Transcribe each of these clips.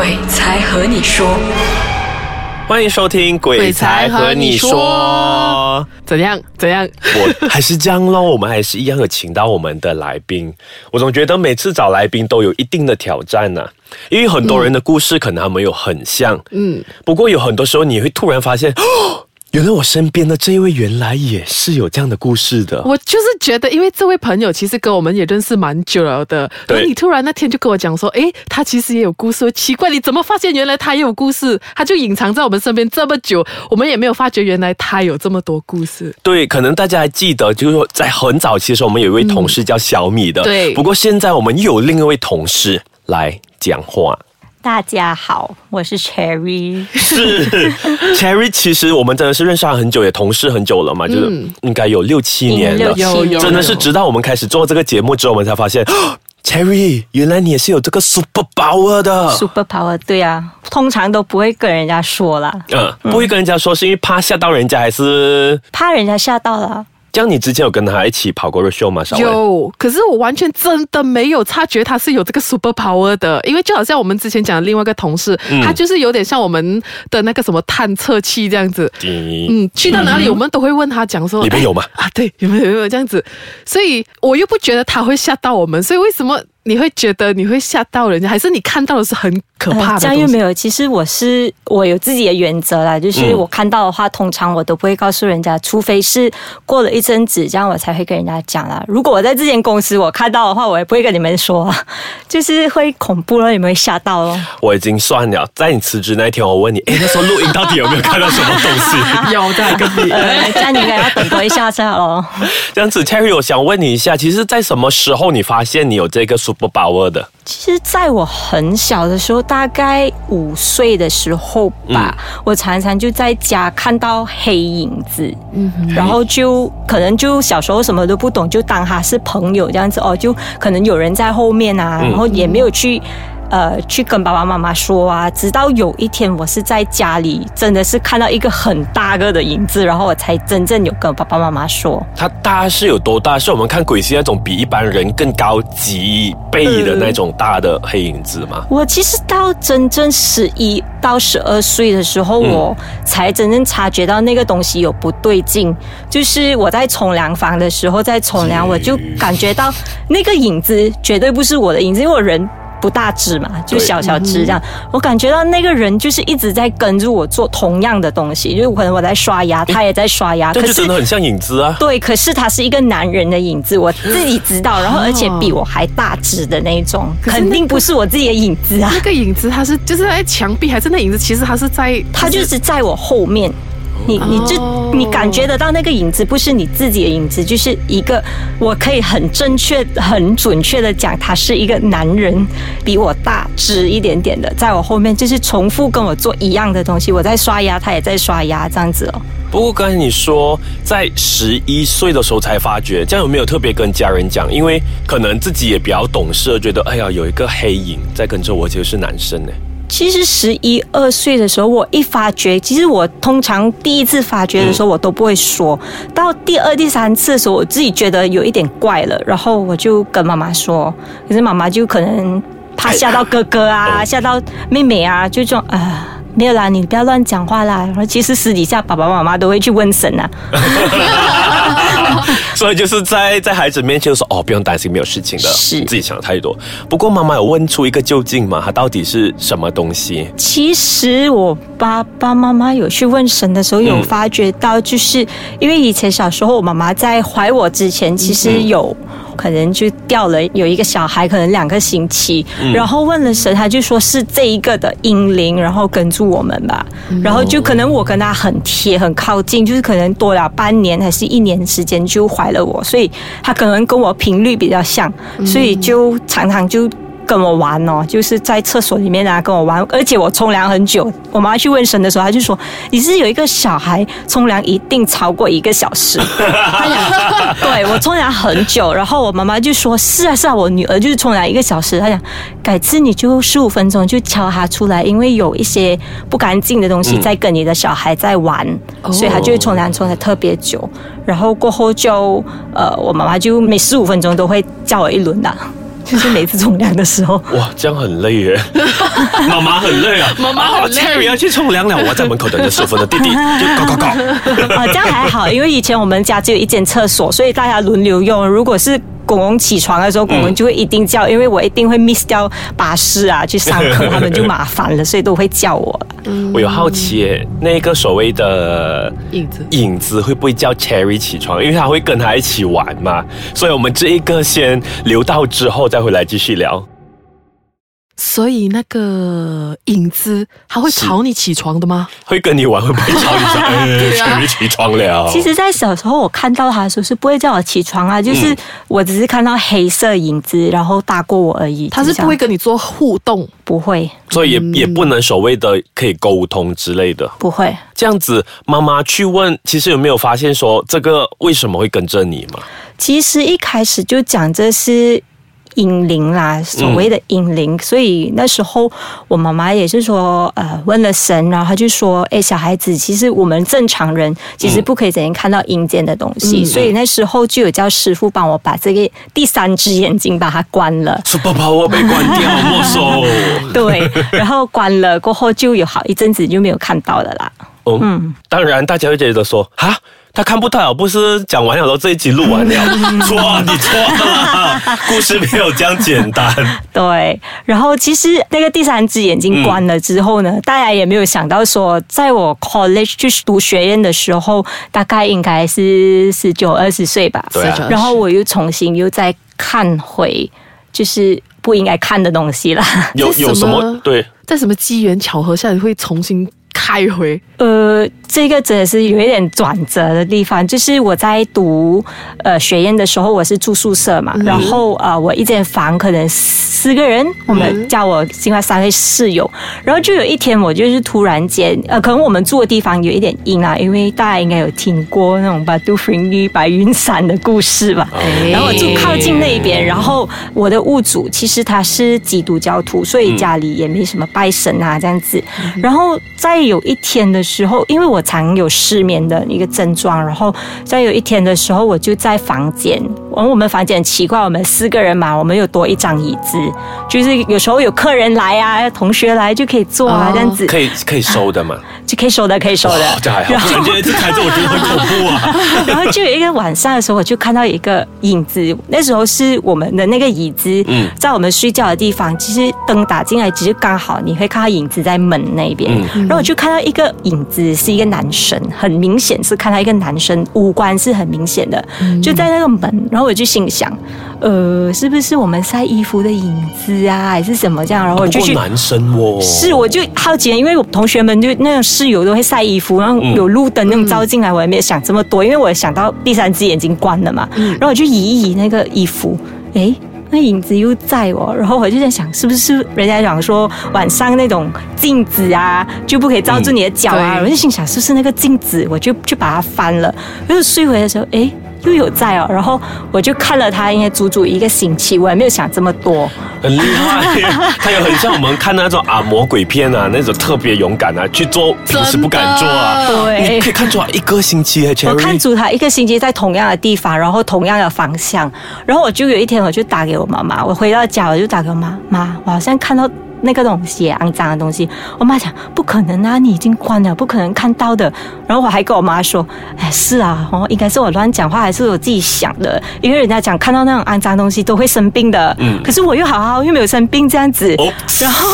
鬼才和你说，欢迎收听《鬼才和你说》。怎样？怎样？我还是这样喽，我们还是一样有请到我们的来宾。我总觉得每次找来宾都有一定的挑战呢、因为很多人的故事可能他们有很像，嗯，不过有很多时候你会突然发现，哦，原来我身边的这一位原来也是有这样的故事的。我就是觉得，因为这位朋友其实跟我们也认识蛮久了的，对然后你突然那天就跟我讲说，诶，他其实也有故事，奇怪，你怎么发现原来他也有故事？他就隐藏在我们身边这么久，我们也没有发觉原来他有这么多故事。对，可能大家还记得，就是说在很早期的时候，我们有一位同事叫小米的，对不过现在我们又有另一位同事来讲话。大家好，我是 Cherry。是 Cherry，其实我们真的是认识他很久，也同事很久了嘛，就是应该有六七年了嗯。有有真的是直到我们开始做这个节目之后，我们才发现哦，Cherry，原来你也是有这个 super power 的。Super Power，对啊，通常都不会跟人家说啦，嗯，不会跟人家说，是因为怕吓到人家，还是怕人家吓到了。这样？你之前有跟他一起跑过 r show 吗？有，可是我完全真的没有察觉他是有这个 super power 的，因为就好像我们之前讲的另外一个同事，他就是有点像我们的那个什么探测器这样子。嗯，嗯，去到哪里我们都会问他讲说，你们有吗哎啊，对，有没有有没有这样子？所以我又不觉得他会吓到我们，所以为什么你会觉得你会吓到人家？还是你看到的是很可怕呃的？这样又没有。其实我是我有自己的原则啦，就是嗯我看到的话，通常我都不会告诉人家，除非是过了一阵子，这样我才会跟人家讲啦。如果我在这间公司我看到的话，我也不会跟你们说啊，就是会恐怖了，你们会吓到哦。我已经算了，在你辞职那一天，我问你，哎，那时候录音到底有没有看到什么东西？有的跟你。呃，这样你应该要等多一下下咯。这样子，Terry，我想问你一下，其实，在什么时候你发现你有这个 super power 的？其实，在我很小的时候，大概五岁的时候吧，我常常就在家看到黑影子，嗯，然后就可能就小时候什么都不懂，就当他是朋友这样子哦，就可能有人在后面啊，然后也没有去。呃，去跟爸爸妈妈说啊，直到有一天我是在家里，真的是看到一个很大个的影子，然后我才真正有跟爸爸妈妈说。它大是有多大？是我们看鬼戏那种比一般人更高几倍的那种大的黑影子吗？我其实到真正十一到十二岁的时候，我才真正察觉到那个东西有不对劲。就是我在冲凉房的时候，在冲凉，我就感觉到那个影子绝对不是我的影子，因为我人。不大只嘛，就小小只这样。我感觉到那个人就是一直在跟着我做同样的东西，就是可能我在刷牙，他也在刷牙，这可就是真的很像影子啊！对，可是他是一个男人的影子，我自己知道，然后而且比我还大只的那一种，肯定不是我自己的影子啊。那个影子，他是就是在墙壁，还是那影子？其实他是在，他就是在我后面。你你就哦你感觉得到那个影子不是你自己的影子，就是一个我可以很正确、很准确的讲，他是一个男人，比我大只一点点的，在我后面就是重复跟我做一样的东西。我在刷牙，他也在刷牙，这样子哦。不过刚才你说在十一岁的时候才发觉，这样有没有特别跟家人讲？因为可能自己也比较懂事，觉得哎呀有一个黑影在跟着我，其实是男生呢。其实十一二岁的时候，我一发觉，其实我通常第一次发觉的时候，我都不会说。到第二、第三次的时候，我自己觉得有一点怪了，然后我就跟妈妈说，可是妈妈就可能怕吓到哥哥啊，吓到妹妹啊，就这种啊。没有啦，你不要乱讲话啦。然后其实私底下爸爸妈妈都会去问神啊。所以就是在在孩子面前说哦，不用担心，没有事情的，是自己想太多。不过妈妈有问出一个究竟吗？它到底是什么东西？其实我爸爸妈妈有去问神的时候，有发觉到，就是因为以前小时候我妈妈在怀我之前，其实有。可能就掉了有一个小孩，可能两个星期，然后问了神，他就说是这一个的阴灵，然后跟住我们吧，然后就可能我跟他很贴很靠近，就是可能多了半年还是一年时间就怀了我，所以他可能跟我频率比较像，所以就常常就。跟我玩哦，就是在厕所里面啊跟我玩，而且我冲凉很久。我妈去问神的时候，她就说你是有一个小孩冲凉一定超过一个小时。对我冲凉很久，然后我妈妈就说是啊是啊，我女儿就是冲凉一个小时。她讲改次你就十五分钟就敲她出来，因为有一些不干净的东西在跟你的小孩在玩，所以她就会冲凉冲的特别久。然后过后就呃，我妈妈就每十五分钟都会叫我一轮的、就是每次冲凉的时候。哇，这样很累耶。妈妈很累啊，妈妈好累要去冲凉了，我在门口等着师傅的弟弟 就搞搞搞。啊，这样还好，因为以前我们家只有一间厕所，所以大家轮流用。如果是公公起床的时候，公公就会一定叫，因为我一定会 miss 掉巴士啊，去上课，他们就麻烦了，所以都会叫我。我有好奇耶，那个所谓的影子影子会不会叫 Cherry 起床？因为他会跟他一起玩嘛，所以我们这一个先留到之后再回来继续聊。所以那个影子它会吵你起床的吗？会跟你玩，会不会吵你说？哎对啊起床了。其实，在小时候我看到他的时候是不会叫我起床啊，就是我只是看到黑色影子，然后大过我而已。它是不会跟你做互动，不会所以也也不能所谓的可以沟通之类的。不会。这样子，妈妈去问，其实有没有发现说这个为什么会跟着你嘛？其实一开始就讲这是阴灵啦，所谓的阴灵，所以那时候我妈妈也是说，呃，问了神，然后她就说，哎，小孩子，其实我们正常人其实不可以整天看到阴间的东西，所以那时候就有叫师傅帮我把这个第三只眼睛把它关了。Super Power 被关掉，没收。对，然后关了过后就有好一阵子就没有看到了啦。哦，嗯当然大家会觉得说，哈，他看不到，不是讲完了，然后这一集录完了，错，你错了，故事没有这样简单。对，然后其实那个第三只眼睛关了之后呢，大家也没有想到说，在我 college 去读学院的时候，大概应该是十九二十岁吧。对啊然后我又重新又再看回，就是不应该看的东西啦。有有什么对？在什么机缘巧合下你会重新开回？呃，这个真的是有一点转折的地方，就是我在读呃学院的时候，我是住宿舍嘛，然后呃我一间房可能四个人，我们叫我另外三位室友，然后就有一天我就是突然间呃，可能我们住的地方有一点阴啊，因为大家应该有听过那种把杜弗尼白云山的故事吧，然后我住靠近那边，然后我的屋主其实他是基督教徒，所以家里也没什么拜神啊这样子。然后在有一天的时候，因为我常有失眠的一个症状，然后在有一天的时候，我就在房间，我我们房间很奇怪，我们四个人嘛，我们有多一张椅子，就是有时候有客人来啊，同学来就可以坐啊哦这样子，可以可以收的嘛？就可以收的，可以收的哦，。这还好，不然今天一直开着，我觉得很恐怖啊。然后就有一个晚上的时候，我就看到一个影子。那时候是我们的那个椅子，嗯在我们睡觉的地方，其实灯打进来，其实刚好你会看到影子在门那边。嗯然后我就看到一个影子，是一个男生，很明显是看到一个男生，五官是很明显的，就在那个门。然后我就心想，呃，是不是我们晒衣服的影子啊，还是什么这样？然后我就去男生哦，是，我就好奇，因为我同学们就那种室友都会晒衣服，然后有路灯那种照进来，我也没有想这么多，因为我想到第三只眼睛关了嘛，然后我就移一移那个衣服，诶。那影子又在哦，然后我就在想，是不是人家讲说晚上那种镜子啊，就不可以照住你的脚啊？对我就心想，是不是那个镜子？我就就把它翻了，就是睡回的时候，诶，又有在哦，然后我就看了他，应该足足一个星期，我也没有想这么多。很厉害，他有很像我们看那种啊魔鬼片啊，那种特别勇敢啊，去做平时不敢做啊。对你可以看出来一个星期耶我看。住他一个星期在同样的地方，然后同样的方向，然后我就有一天我就打给我妈妈，我回到家我就打给我妈妈，我好像看到。那个东西肮脏的东西，我妈讲不可能啊，你已经关了，不可能看到的。然后我还跟我妈说，哎，是啊，哦，应该是我乱讲话，还是我自己想的？因为人家讲看到那种肮脏东西都会生病的，嗯可是我又好好又没有生病这样子，哦，然后，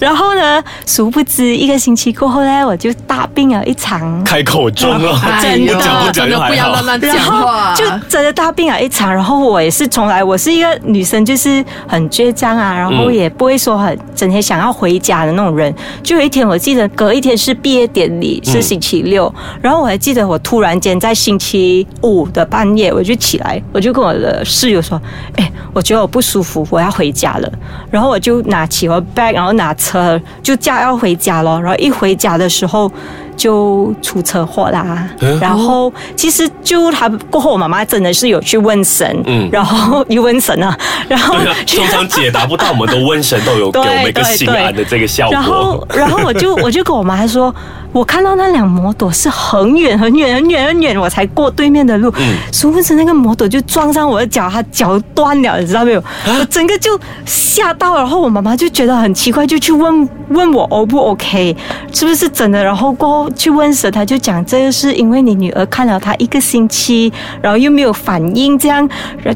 然后呢？殊不知一个星期过后呢，我就大病了一场。开口中了，哎呦 不讲不讲真的不。要乱乱然讲话，后就真的大病了一场，然后我也是从来我是一个女生，就是很倔强啊，然后也不会说很整天想要回家的那种人。就有一天我记得隔一天是毕业典礼，是星期六，然后我还记得我突然间在星期五的半夜我就起来，我就跟我的室友说，哎，我觉得我不舒服，我要回家了。然后我就拿起我 bag，然后拿车就驾要回家咯。然后一回家的时候，就出车祸啦。嗯然后其实就他过后，我妈妈真的是有去问神，嗯然后又问神啊，然后通常解答不到，我们都问神，都有给我们一个 对心安的这个效果然后果。，然后我就 我就跟我妈说，我看到那辆摩托是很远很远很远很远，我才过对面的路。嗯殊不知那个摩托就撞上我的脚，他脚断了，你知道没有？啊我整个就吓到，然后我妈妈就觉得很奇怪，就去问问我 O 不 OK，是不是真的？然后过后去问时，他就讲这个是因为你女儿看了他一个星期，然后又没有反应，这样，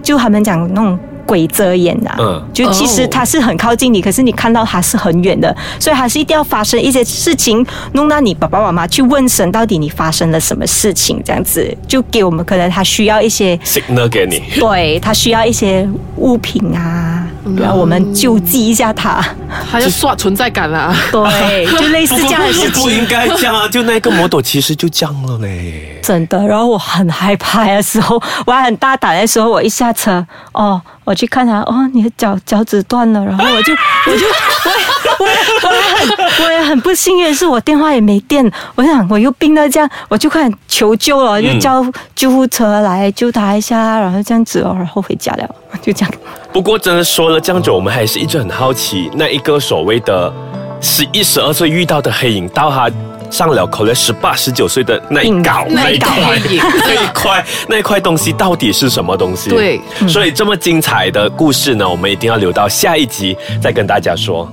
就他们讲那种。鬼遮眼呐、嗯就其实哦它是很靠近你，可是你看到它是很远的，所以还是一定要发生一些事情，弄到你爸爸妈妈去问神，到底你发生了什么事情，这样子就给我们可能他需要一些，signal 给你，对他需要一些物品啊，然后我们救济一下他，还要刷存在感啦。对，就类似这样的事不应情。该这样啊！就那个摩托其实就这样了嘞。真的，然后我很害怕的时候，我还很大胆的时候，我一下车，哦，我去看他，哦，你的脚脚趾断了，然后我就 我就我也我也我也很我也很不幸运是，我电话也没电，我想我又病到这样，我就快点求救了，就叫救护车来救他一下，然后这样子哦，然后回家了，就这样。不过真的说了这样久，我们还是一直很好奇，那一个所谓的十一、十二岁遇到的黑影，到他上了可能十八、十九岁的那一嗯、那一稿块、那一块、那一块东西到底是什么东西？对，所以这么精彩的故事呢，我们一定要留到下一集再跟大家说。